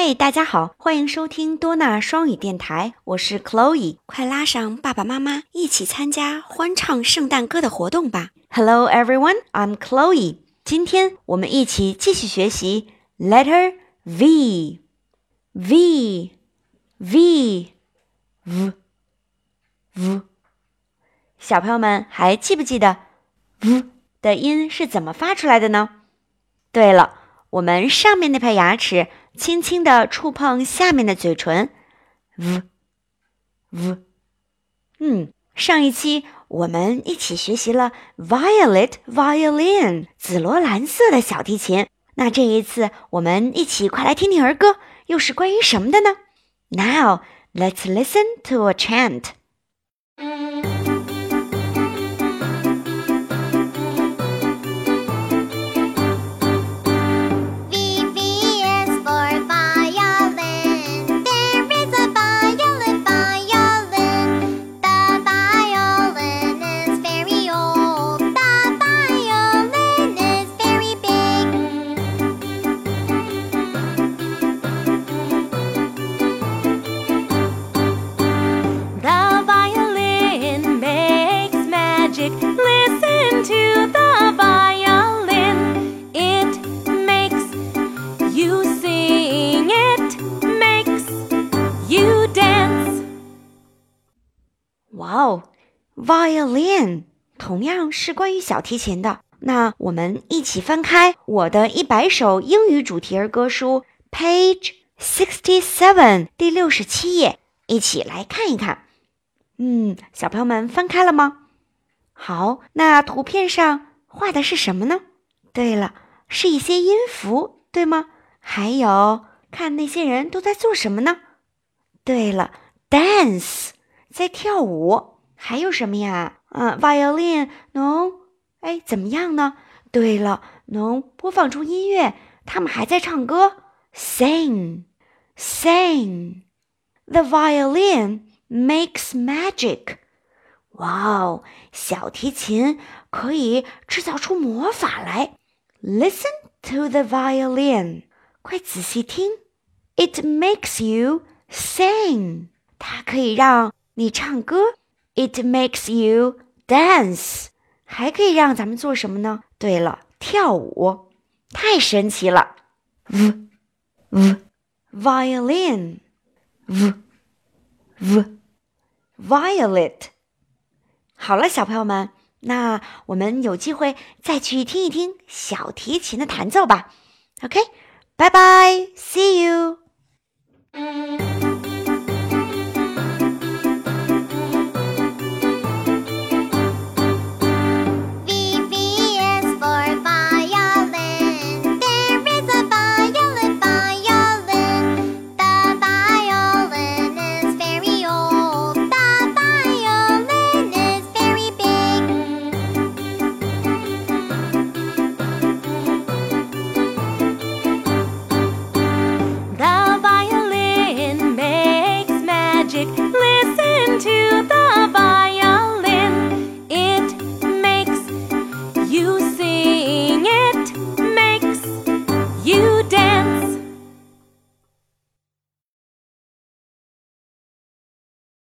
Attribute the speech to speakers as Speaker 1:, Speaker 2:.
Speaker 1: 嗨，大家好，欢迎收听多纳双语电台，我是 Chloe。快拉上爸爸妈妈一起参加欢唱圣诞歌的活动吧！Hello everyone, I'm Chloe。今天我们一起继续学习 letter V。V V V V。小朋友们还记不记得 V 的音是怎么发出来的呢？对了，我们上面那排牙齿。轻轻地触碰下面的嘴唇呜，呜嗯，上一期我们一起学习了 violet violin 紫罗兰色的小提琴。那这一次我们一起快来听听儿歌，又是关于什么的呢？Now let's listen to a chant. Violin 同样是关于小提琴的。那我们一起翻开我的一百首英语主题儿歌书，Page sixty seven 第六十七页，一起来看一看。嗯，小朋友们翻开了吗？好，那图片上画的是什么呢？对了，是一些音符，对吗？还有，看那些人都在做什么呢？对了，dance，在跳舞。还有什么呀？啊，violin 能哎怎么样呢？对了，能播放出音乐。他们还在唱歌，sing，sing。The violin makes magic。哇哦，小提琴可以制造出魔法来。Listen to the violin。快仔细听，It makes you sing。它可以让你唱歌。It makes you dance，还可以让咱们做什么呢？对了，跳舞，太神奇了。v v violin v v violet。好了，小朋友们，那我们有机会再去听一听小提琴的弹奏吧。OK，拜拜，See you。